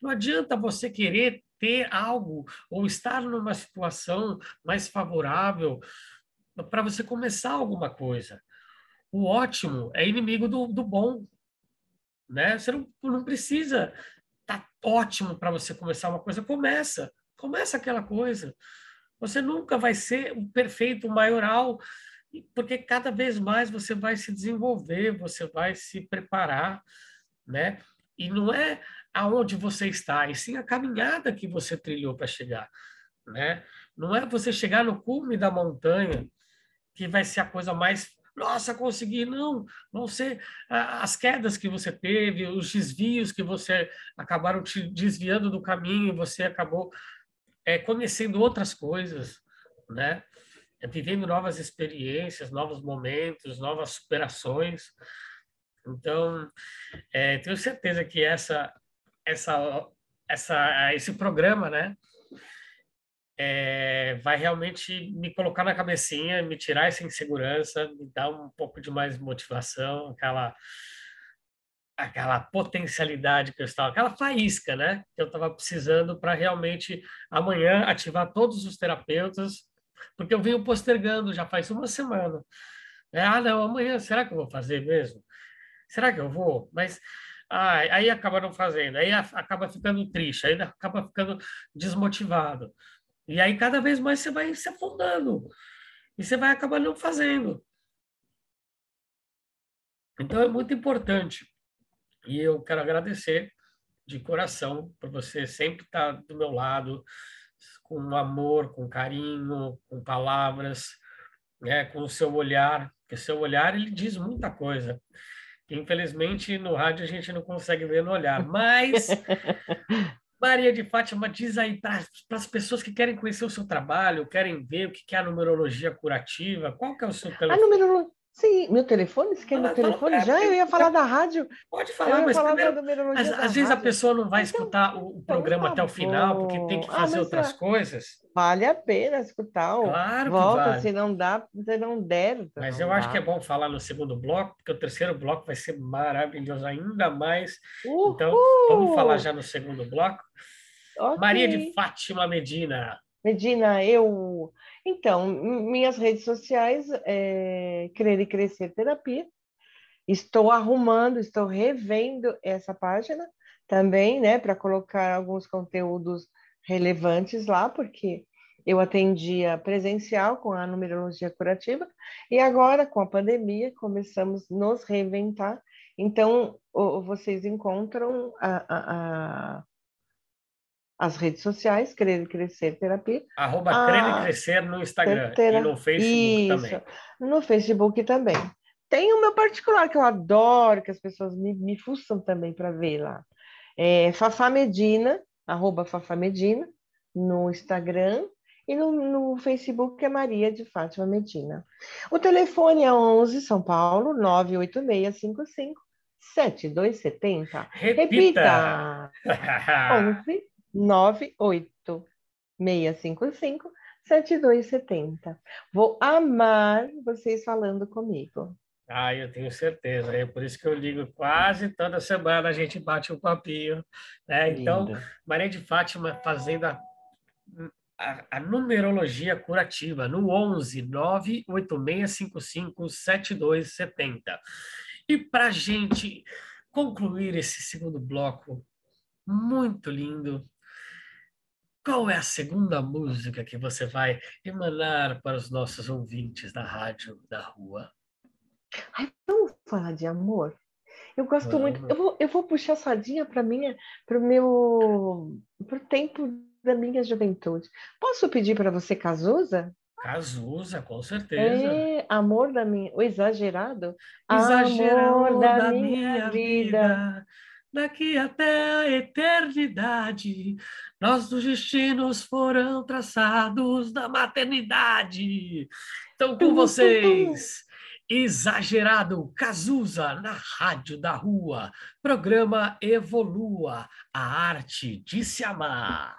S2: Não adianta você querer ter algo ou estar numa situação mais favorável para você começar alguma coisa. O ótimo é inimigo do, do bom. Né? Você não, não precisa estar tá ótimo para você começar uma coisa. Começa, começa aquela coisa. Você nunca vai ser o perfeito, maioral, porque cada vez mais você vai se desenvolver, você vai se preparar, né? E não é aonde você está, e sim a caminhada que você trilhou para chegar, né? Não é você chegar no cume da montanha que vai ser a coisa mais nossa, consegui, não, vão ser as quedas que você teve, os desvios que você acabaram te desviando do caminho, você acabou é, conhecendo outras coisas, né? É, vivendo novas experiências, novos momentos, novas superações. Então, é, tenho certeza que essa, essa, essa, esse programa, né? é, vai realmente me colocar na cabecinha, me tirar essa insegurança, me dar um pouco de mais motivação, aquela aquela potencialidade que eu estava, aquela faísca, né, que eu estava precisando para realmente amanhã ativar todos os terapeutas, porque eu venho postergando já faz uma semana. É, ah, não, amanhã, será que eu vou fazer mesmo? Será que eu vou? Mas Ah, aí acaba não fazendo, aí acaba ficando triste, aí acaba ficando desmotivado. E aí cada vez mais você vai se afundando. E você vai acabar não fazendo. Então é muito importante. E eu quero agradecer de coração por você sempre estar do meu lado, com amor, com carinho, com palavras, né, com o seu olhar, porque o seu olhar ele diz muita coisa. Infelizmente no rádio a gente não consegue ver no olhar, mas Maria de Fátima diz aí para as pessoas que querem conhecer o seu trabalho, querem ver o que que é a numerologia curativa, qual que é o seu telefone?
S3: número. Sim, meu telefone? Você quer meu telefone? Já eu ia falar da rádio.
S2: Pode falar, mas
S3: falar
S2: primeiro Às, às vezes a pessoa não vai
S3: Então-
S2: escutar o, o programa
S3: tá
S2: até o final, porque tem que.
S3: Ah,
S2: fazer
S3: mas
S2: outras
S3: é-
S2: coisas.
S3: Vale a pena escutar.
S2: Claro que
S3: Volta,
S2: vale.
S3: se não dá, se não der.
S2: Mas
S3: não
S2: eu acho
S3: dá.
S2: que é bom falar no segundo bloco, porque o terceiro bloco vai ser maravilhoso ainda mais. Então,
S3: Uhul!
S2: vamos falar já no segundo bloco.
S3: Ok.
S2: Maria de Fátima Medina.
S3: Medina, eu. Então, minhas redes sociais é Crer e Crescer Terapia. Estou arrumando, estou revendo essa página também, né, para colocar alguns conteúdos relevantes lá, porque eu atendia presencial com a numerologia curativa e agora, com a pandemia, começamos a nos reinventar. Então, vocês encontram a- a- a- as redes sociais, Crer e Crescer Terapia,
S2: Arroba
S3: Ah,
S2: Crer e Crescer no Instagram
S3: Tera-
S2: e no Facebook
S3: Isso,
S2: também.
S3: no Facebook também. Tem o meu particular, que eu adoro, que as pessoas me, me fuçam também para ver lá. É Fafá Medina, arroba Fafá Medina, no Instagram, e no, no Facebook é Maria de Fátima Medina. O telefone é 11 São Paulo, 98655 7270.
S2: Repita!
S3: Repita! 11 98 655 7270. Vou amar vocês falando comigo.
S2: Ah, eu tenho certeza. É por isso que eu ligo quase toda semana, a gente bate um papinho. Né? Então. Maria de Fátima fazendo a, a, a numerologia curativa no 11 98655 7270. E para gente concluir esse segundo bloco muito lindo, qual é a segunda música que você vai emanar para os nossos ouvintes da rádio da rua?
S3: Ai, vamos falar de amor? Eu gosto
S2: Vamos.
S3: muito. Eu vou, eu vou puxar a sardinha para minha, para o meu, para o tempo da minha juventude. Posso pedir para você Cazuza?
S2: Cazuza, com certeza.
S3: É, amor da minha, o exagerado?
S2: Exagerou
S3: Amor
S2: da minha vida, daqui até a eternidade, nossos destinos foram traçados na maternidade. Então, com vocês, Exagerado Cazuza na Rádio da Rua, programa Evolua, a arte de se amar.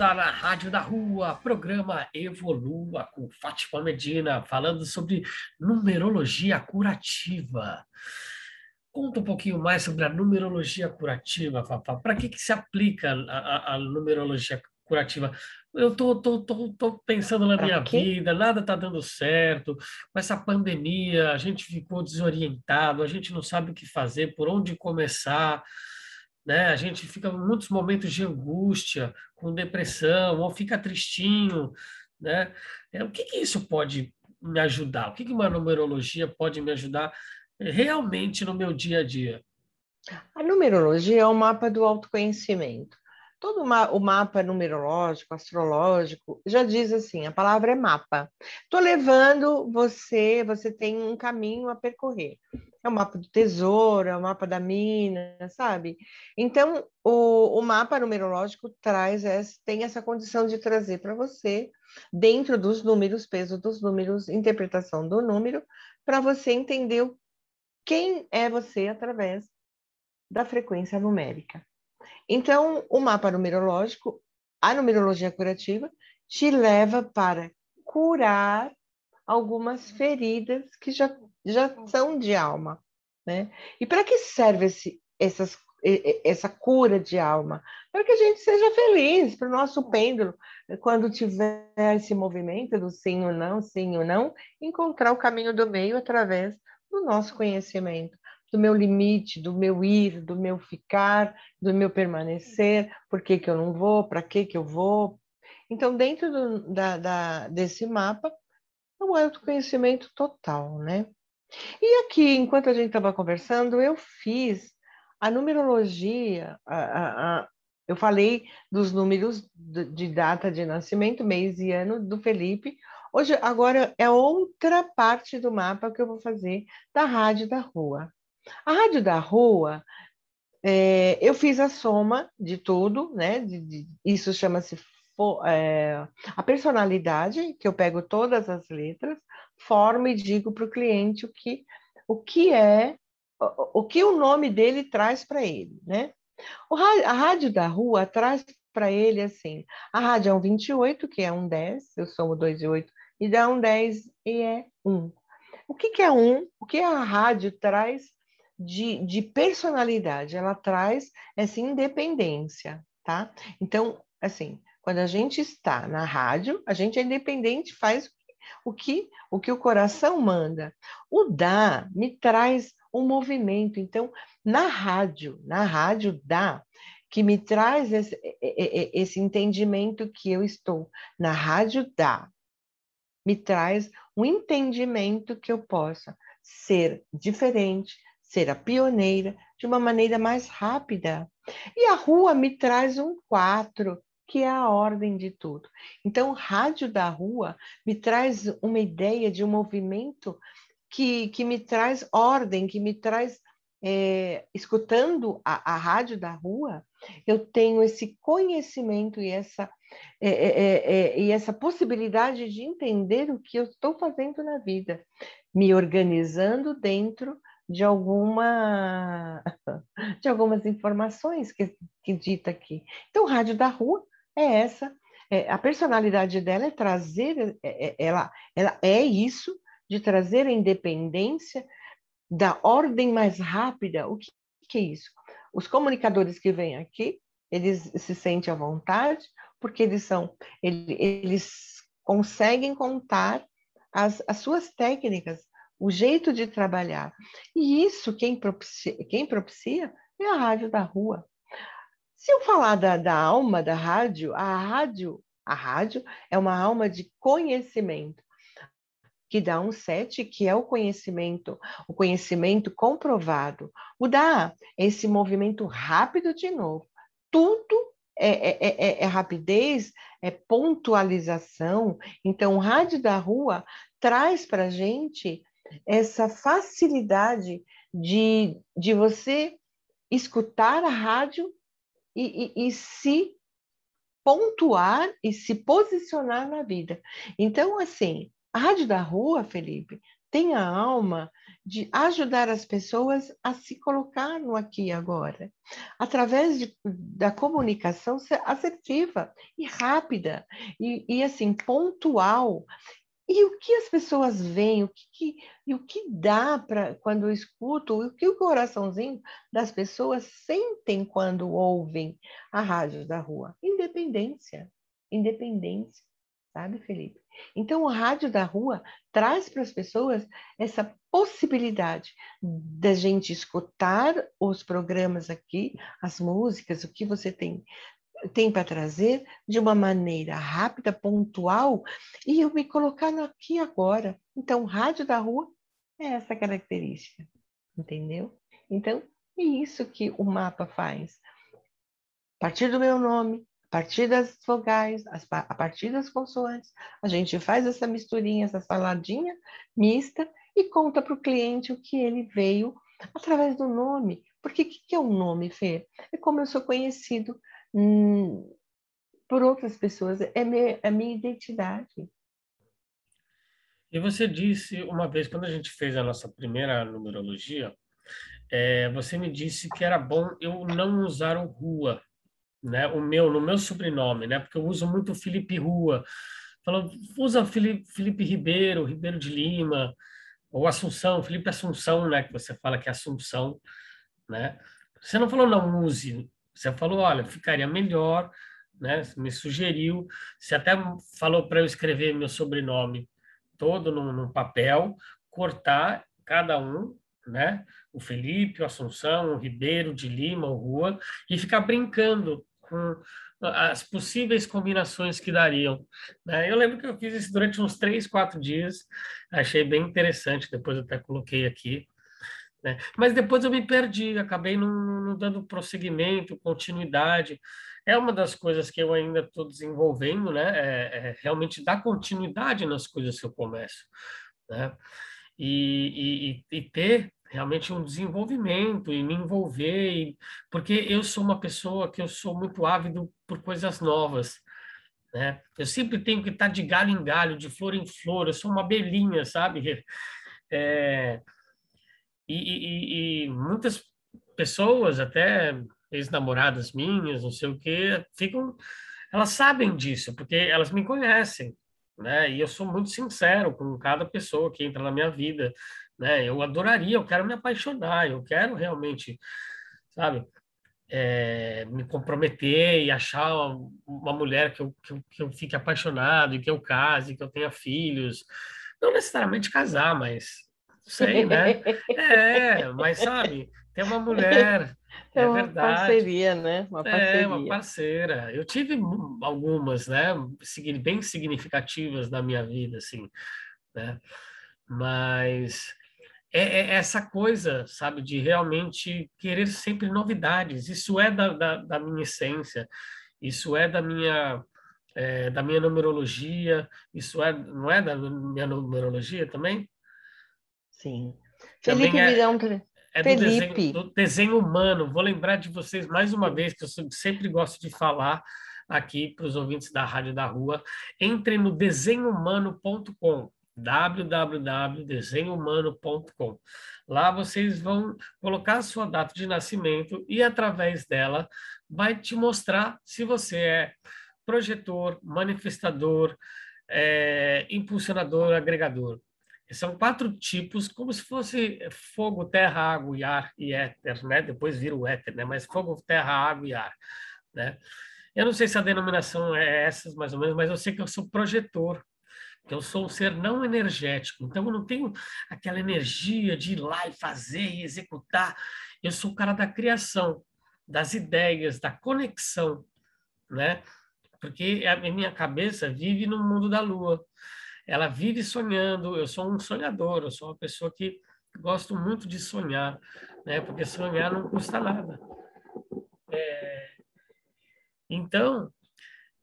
S2: Volta na Rádio da Rua, programa Evolua com Fátima Medina, falando sobre numerologia curativa. Conta um pouquinho mais sobre a numerologia curativa, Fafá. Para que, que se aplica a, a, a numerologia curativa? Eu tô, tô, tô, tô pensando na
S3: Pra
S2: minha
S3: quê?
S2: vida, nada está dando certo. Com essa pandemia, a gente ficou desorientado, a gente não sabe o que fazer, por onde começar né? A gente fica muitos momentos de angústia, com depressão, ou fica tristinho, né? É, o que que isso pode me ajudar? O que que uma numerologia pode me ajudar realmente no meu dia a dia?
S3: A numerologia é o mapa do autoconhecimento. Todo o mapa numerológico, astrológico, já diz assim, a palavra é mapa. Estou levando você, você tem um caminho a percorrer. É o mapa do tesouro, é o mapa da mina, sabe? Então, o, o mapa numerológico traz essa, tem essa condição de trazer para você, dentro dos números, peso dos números, interpretação do número, para você entender quem é você através da frequência numérica. Então, o mapa numerológico, a numerologia curativa, te leva para curar algumas feridas que já, já são de alma. Né? E para que serve esse, essas, essa cura de alma? Para que a gente seja feliz, para o nosso pêndulo, quando tiver esse movimento do sim ou não, sim ou não, encontrar o caminho do meio através do nosso conhecimento do meu limite, do meu ir, do meu ficar, do meu permanecer, por que, que eu não vou, para que, que eu vou. Então, dentro do, da, da, desse mapa, é um autoconhecimento total, né? E aqui, enquanto a gente estava conversando, eu fiz a numerologia, a, a, a, eu falei dos números de, data de nascimento, mês e ano do Felipe. Hoje, agora é outra parte do mapa que eu vou fazer da rádio da rua. A rádio da rua, é, eu fiz a soma de tudo, né? De, de, isso chama-se é, a personalidade, que eu pego todas as letras, formo e digo para o cliente o que, o que é, o, que o nome dele traz para ele, né? O, a rádio da rua traz para ele assim: a rádio é um 28, que é um 10, eu somo 2 e 8, e dá um 10 e é 1. O que, que é um? O que a rádio traz de, de personalidade, ela traz essa independência, tá? Então, assim, quando a gente está na rádio, a gente é independente, faz o que o, que o coração manda. O dá me traz um movimento. Então, na rádio, na rádio dá, que me traz esse, esse entendimento que eu estou na rádio dá, me traz um entendimento que eu possa ser diferente, ser a pioneira de uma maneira mais rápida. E a rua me traz um quatro, que é a ordem de tudo. Então, rádio da rua me traz uma ideia de um movimento que, que me traz ordem, que me traz. É, escutando a, a rádio da rua, eu tenho esse conhecimento e essa, é, é, e essa possibilidade de entender o que eu estou fazendo na vida, me organizando dentro de alguma de algumas informações que, que dita aqui. Então, rádio da rua é essa, é, a personalidade dela é trazer, é, ela, ela é isso de trazer a independência da ordem mais rápida. O que, que é isso? Os comunicadores que vêm aqui, eles se sentem à vontade porque eles são, eles, eles conseguem contar as, as suas técnicas o jeito de trabalhar. E isso quem propicia, quem propicia é a rádio da rua. Se eu falar da, da alma da rádio, a rádio, a rádio é uma alma de conhecimento que dá um sete, que é o conhecimento, o conhecimento comprovado. O dá é esse movimento rápido de novo. Tudo é, é, é, é rapidez, é pontualização. Então, o rádio da rua traz para a gente essa facilidade de, de você escutar a rádio e, e, e, se pontuar e se posicionar na vida. Então, assim, a rádio da rua, Felipe, tem a alma de ajudar as pessoas a se colocar no aqui e agora, através de, da comunicação assertiva e rápida, e, e assim, pontual. E o que as pessoas veem, o que, que o que dá para quando eu escuto, o que o coraçãozinho das pessoas sentem quando ouvem a rádio da rua? Independência, independência, sabe, Felipe? Então, o rádio da rua traz para as pessoas essa possibilidade da gente escutar os programas aqui, as músicas, o que você tem tem para trazer de uma maneira rápida, pontual, e eu me colocar no aqui agora. Então, rádio da rua é essa característica, entendeu? Então, é isso que o mapa faz. A partir do meu nome, a partir das vogais, a partir das consoantes, a gente faz essa misturinha, essa saladinha mista e conta para o cliente o que ele veio através do nome. Porque o que, que é um nome, Fê? É como eu sou conhecido hum, por outras pessoas, é, é a minha identidade.
S2: E você disse uma vez, quando a gente fez a nossa primeira numerologia, é, você me disse que era bom eu não usar o rua né? O meu, no meu sobrenome, né? Porque eu uso muito Felipe Rua. Falou, usa Felipe, Felipe Ribeiro, Ribeiro de Lima, ou Assunção, Felipe Assunção, né? Que você fala que é Assunção, né? Você não falou não use, você falou, olha, ficaria melhor, né? Me sugeriu, você até falou para eu escrever meu sobrenome todo num, num papel, cortar cada um né? O Felipe, o Assunção, o Ribeiro de Lima, o Rua, e ficar brincando com as possíveis combinações que dariam. Né? Eu lembro que eu fiz isso durante uns três, quatro dias, achei bem interessante, depois até coloquei aqui. Né? Mas depois eu me perdi, acabei não, não dando prosseguimento, continuidade. É uma das coisas que eu ainda estou desenvolvendo, né? É, é realmente dar continuidade nas coisas que eu começo. Né? E, e, e, ter realmente um desenvolvimento e me envolver, e, porque eu sou uma pessoa que eu sou muito ávido por coisas novas, né? Eu sempre tenho que estar de galho em galho, de flor em flor, eu sou uma abelhinha, sabe? É, e, e, e muitas pessoas, até ex-namoradas minhas, não sei o quê, ficam, elas sabem disso, porque elas me conhecem, né? E eu sou muito sincero com cada pessoa que entra na minha vida né? Eu adoraria, eu quero me apaixonar, eu quero realmente, sabe, é, me comprometer e achar uma, mulher que eu, que eu, que, eu, fique apaixonado e que eu case, que eu tenha filhos. Não necessariamente casar, mas sei, né? É, mas sabe, ter uma mulher. É, é uma verdade.
S3: parceria, né?
S2: Uma parceria. É, uma parceira. Eu tive algumas, né? Bem significativas na minha vida, assim, né? Mas é, é, essa coisa, sabe, de realmente querer sempre novidades. Isso é da, da, da minha essência, isso é da minha é, da minha numerologia, isso é não é da minha numerologia também?
S3: Sim. Felipe é, Virão,
S2: é do desenho, do desenho humano. Vou lembrar de vocês mais uma vez que eu sempre gosto de falar aqui para os ouvintes da Rádio da Rua. Entre no desenhumano.com www.desenhumano.com. Lá vocês vão colocar a sua data de nascimento e através dela vai te mostrar se você é projetor, manifestador, é, impulsionador, agregador. São quatro tipos, como se fosse fogo, terra, água e ar e éter, né? Depois vira o éter, né? Mas fogo, terra, água e ar, né? Eu não sei se a denominação é essa, mais ou menos, mas eu sei que eu sou projetor que eu sou um ser não energético, então eu não tenho aquela energia de ir lá e fazer e executar. Eu sou o cara da criação, das ideias, da conexão, né? Porque a minha cabeça vive no mundo da lua. Ela vive sonhando, eu sou um sonhador, eu sou uma pessoa que gosto muito de sonhar, né? Porque sonhar não custa nada. É... Então,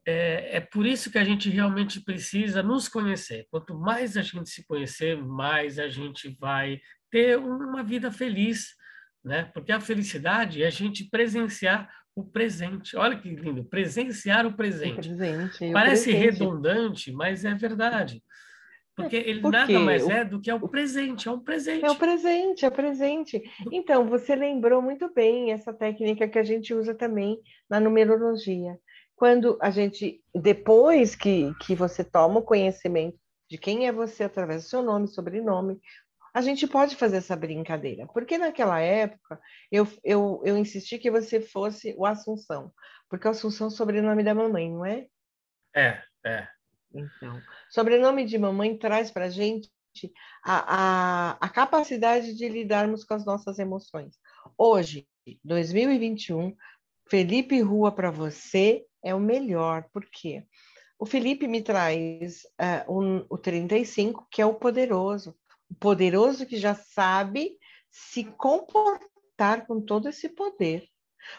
S2: é, é por isso que a gente realmente precisa nos conhecer. Quanto mais a gente se conhecer, mais a gente vai ter uma vida feliz, né? Porque a felicidade é a gente presenciar o presente. Olha que lindo, presenciar o presente.
S3: O presente
S2: Parece
S3: o presente.
S2: redundante, mas é verdade. Porque ele
S3: Por
S2: nada mais
S3: O-
S2: é do que é o presente, é um presente.
S3: É o presente, é o presente. Então, você lembrou muito bem essa técnica que a gente usa também na numerologia. Quando a gente, depois que, que você toma o conhecimento de quem é você através do seu nome, sobrenome, a gente pode fazer essa brincadeira. Porque naquela época eu, eu, eu insisti que você fosse o Assunção, porque o Assunção é o sobrenome da mamãe, não é?
S2: É, é.
S3: Então, sobrenome de mamãe traz para a gente a, a, capacidade de lidarmos com as nossas emoções. Hoje, 2021, Felipe Rua para você é o melhor, por quê? O Felipe me traz eh, um- o 35, que é o poderoso, poderoso que já sabe se comportar com todo esse poder.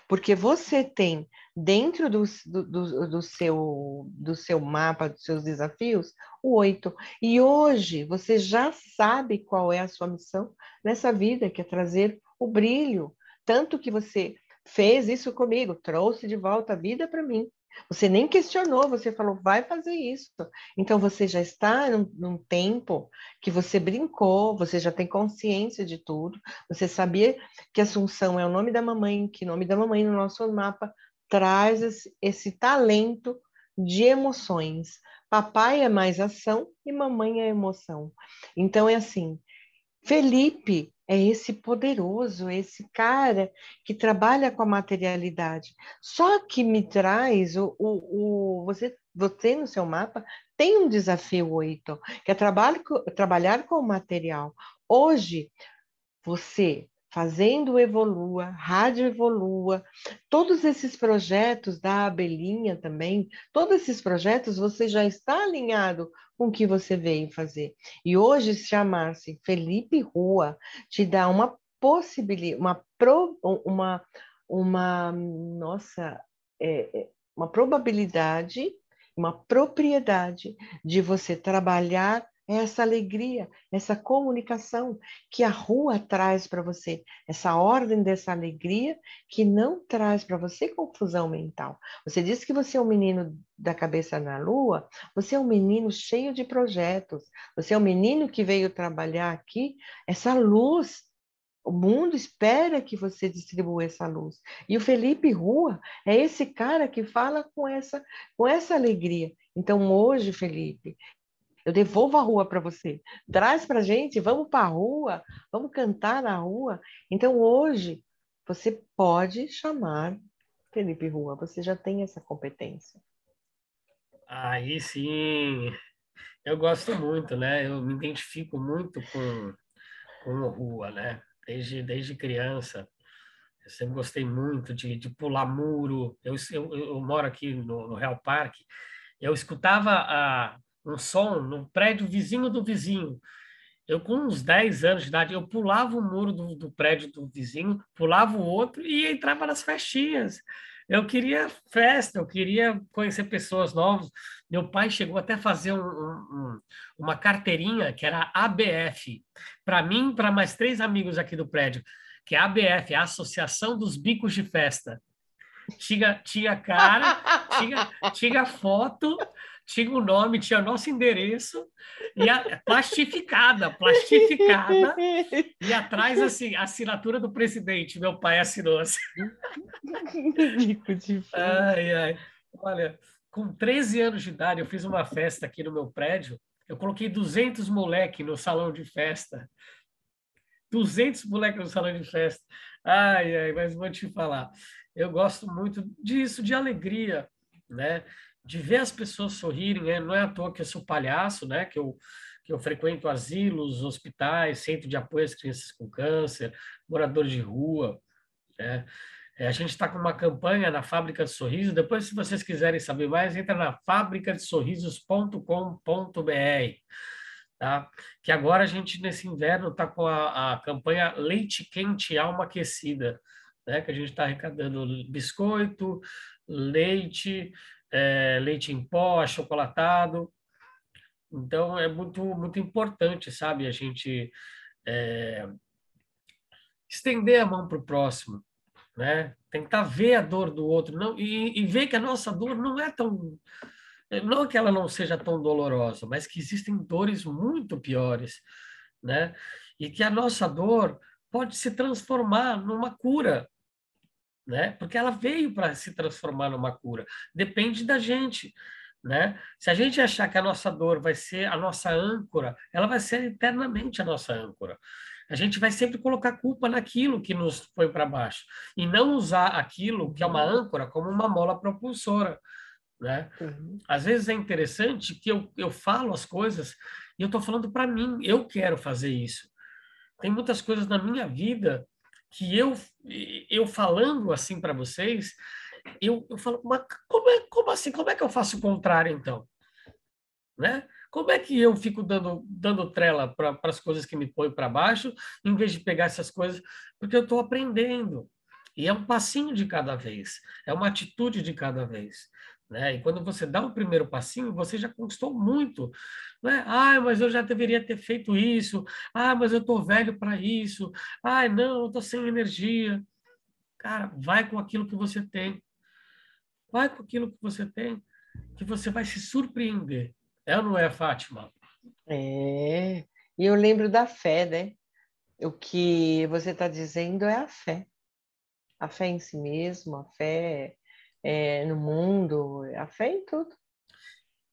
S3: Porque você tem dentro do, do, do, seu, do seu mapa, dos seus desafios, o oito. E hoje você já sabe qual é a sua missão nessa vida, que é trazer o brilho. Tanto que você fez isso comigo, trouxe de volta a vida para mim. Você nem questionou, você falou, vai fazer isso. Então você já está num, num tempo que você brincou, você já tem consciência de tudo, você sabia que Assunção é o nome da mamãe, que nome da mamãe no nosso mapa traz esse, esse talento de emoções. Papai é mais ação e mamãe é emoção. Então é assim, Felipe é esse poderoso, esse cara que trabalha com a materialidade. Só que me traz o, o, o você, você no seu mapa tem um desafio oito, que é trabalho, trabalhar com o material. Hoje, você fazendo Evolua, Rádio Evolua, todos esses projetos da Abelhinha também, todos esses projetos você já está alinhado com o que você veio fazer. E hoje chamar-se Felipe Rua te dá uma possibilidade, uma, pro, uma, uma nossa, é, uma probabilidade, uma propriedade de você trabalhar essa alegria, essa comunicação que a rua traz para você, essa ordem dessa alegria que não traz para você confusão mental. Você disse que você é um menino da cabeça na lua, você é um menino cheio de projetos, você é um menino que veio trabalhar aqui essa luz. O mundo espera que você distribua essa luz. E o Felipe Rua é esse cara que fala com essa, com essa alegria. Então, hoje, Felipe, eu devolvo a rua para você. Traz para gente, vamos para a rua, vamos cantar na rua. Então, hoje, você pode chamar Felipe Rua, você já tem essa competência.
S2: Aí sim, eu gosto muito, né? Eu me identifico muito com, com Rua, né? Desde, desde criança. Eu sempre gostei muito de, de pular muro. Eu, eu, eu moro aqui no, no Real Parque. Eu escutava a, um som no prédio vizinho do vizinho. Eu, com uns 10 anos de idade, eu pulava o muro do, do prédio do vizinho, pulava o outro e entrava nas festinhas. Eu queria festa, eu queria conhecer pessoas novas. Meu pai chegou até a fazer um, um, uma carteirinha que era ABF, para mim para mais três amigos aqui do prédio, que é ABF, a Associação dos Bicos de Festa. Tinha, tinha cara, tinha, tinha foto, tinha o nome, tinha nosso endereço, e a, plastificada, plastificada, e atrás, assim, a assinatura do presidente. Meu pai assinou assim. Ai, ai. Olha, com 13 anos de idade, eu fiz uma festa aqui no meu prédio. Eu coloquei 200 moleque no salão de festa. 200 moleques no salão de festa. Ai, ai, mas vou te falar. Eu gosto muito disso, de alegria, né? De ver as pessoas sorrirem, né? Não é à toa que eu sou palhaço, né? Que eu, que eu frequento asilos, hospitais, centro de apoio às crianças com câncer, moradores de rua, né? É, a gente está com uma campanha na Fábrica de Sorrisos. Depois, se vocês quiserem saber mais, entra na fabricadesorrisos.com.br. Tá? Que agora a gente, nesse inverno, está com a, a, campanha Leite Quente Alma Aquecida, né? que a gente está arrecadando biscoito, leite, é, leite em pó, achocolatado. Então, é muito, muito importante, sabe, a gente é, estender a mão para o próximo, né? Tentar ver a dor do outro não, e, e ver que a nossa dor não é tão Não que ela não seja tão dolorosa, mas que existem dores muito piores, né? E que a nossa dor pode se transformar numa cura, né? Porque ela veio para se transformar numa cura. Depende da gente, né? Se a gente achar que a nossa dor vai ser a nossa âncora, ela vai ser eternamente a nossa âncora. A gente vai sempre colocar culpa naquilo que nos foi para baixo e não usar aquilo que é uma âncora como uma mola propulsora. Né? Uhum. Às vezes é interessante que eu, eu falo as coisas e eu estou falando para mim, eu quero fazer isso. Tem muitas coisas na minha vida que eu, eu falando assim para vocês, eu, eu falo, mas como, é, como assim? Como é que eu faço o contrário então? Né? Como é que eu fico dando, dando trela para as coisas que me põem para baixo, em vez de pegar essas coisas? Porque eu estou aprendendo. E é um passinho de cada vez, é uma atitude de cada vez. Né? E quando você dá o primeiro passinho, você já conquistou muito. Né? Ah, mas eu já deveria ter feito isso. Ah, mas eu estou velho para isso. Ah, não, eu estou sem energia. Cara, vai com aquilo que você tem. Vai com aquilo que você tem, que você vai se surpreender. É ou não é, Fátima?
S3: É. E eu lembro da fé, né? O que você está dizendo é a fé. A fé em si mesmo, a fé é, no mundo, a fé em tudo.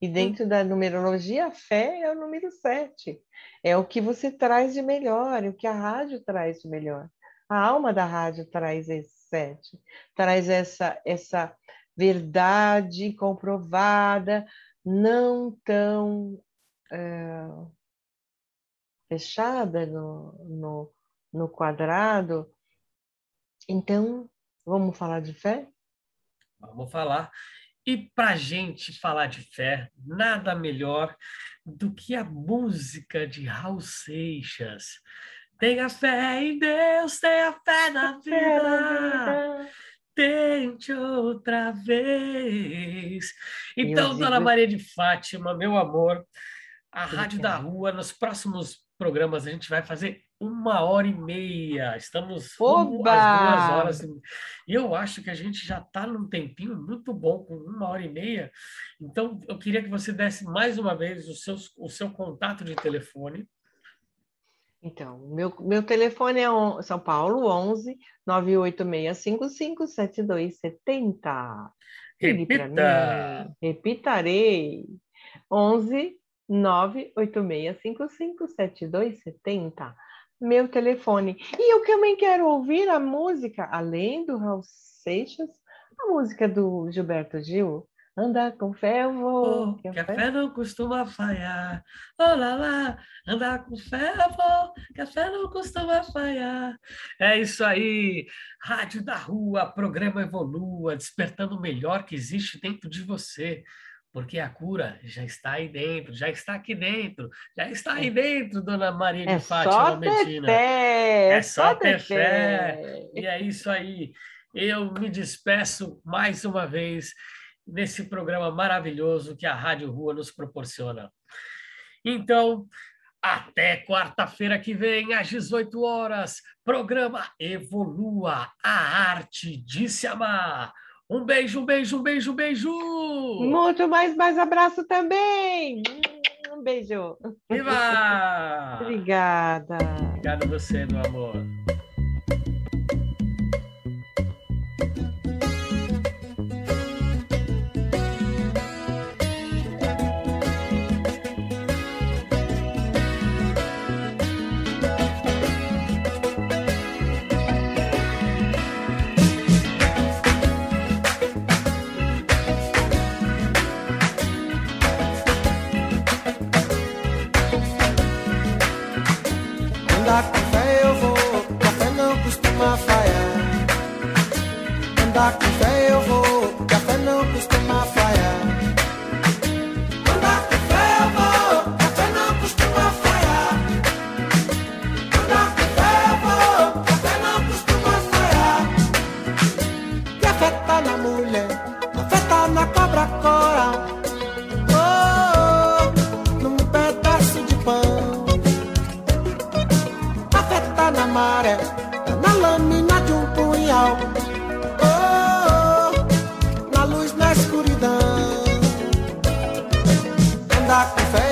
S3: E dentro da numerologia, a fé é o número sete. É o que você traz de melhor, é o que a rádio traz de melhor. A alma da rádio traz esse sete, traz essa, essa verdade comprovada, não tão é, fechada no, no, no quadrado. Então, vamos falar de fé?
S2: Vamos falar. E para gente falar de fé, nada melhor do que a música de Raul Seixas. Tenha fé em Deus, tenha fé na vida. Tente outra vez. Então. Dona Maria de Fátima, meu amor, a Rádio da Rua, nos próximos programas a gente vai fazer uma hora e meia. Estamos às duas horas. E eu acho que a gente já está num tempinho muito bom, com uma hora e meia. Então, eu queria que você desse mais uma vez o seu, o seu contato de telefone
S3: então, meu, meu telefone é on, São Paulo 11 98655 7270.
S2: Repita.
S3: Repitarei. 11 98655 7270. Meu telefone. E eu também quero ouvir a música, além do Raul Seixas, a música do Gilberto Gil, Andar com fé eu vou.
S2: Oh, que a fé não costuma falhar. Olá lá, andar com fé eu vou, que a fé não costuma falhar. É isso aí. Rádio da Rua, programa Evolua, despertando o melhor que existe dentro de você. Porque a cura já está aí dentro, já está aqui dentro, já está aí dentro, dona Maria de
S3: é
S2: Fátima Medina.
S3: Fé,
S2: é só ter fé. fé. E é isso aí. Eu me despeço mais uma vez nesse programa maravilhoso que a Rádio Rua nos proporciona. Então, até quarta-feira que vem, às 18 horas, programa Evolua, a arte de se amar. Um beijo, um beijo, um beijo, um beijo!
S3: Muito mais, mais abraço também! Um beijo!
S2: Viva!
S3: Obrigada!
S2: Obrigado a você, meu amor.
S6: knock.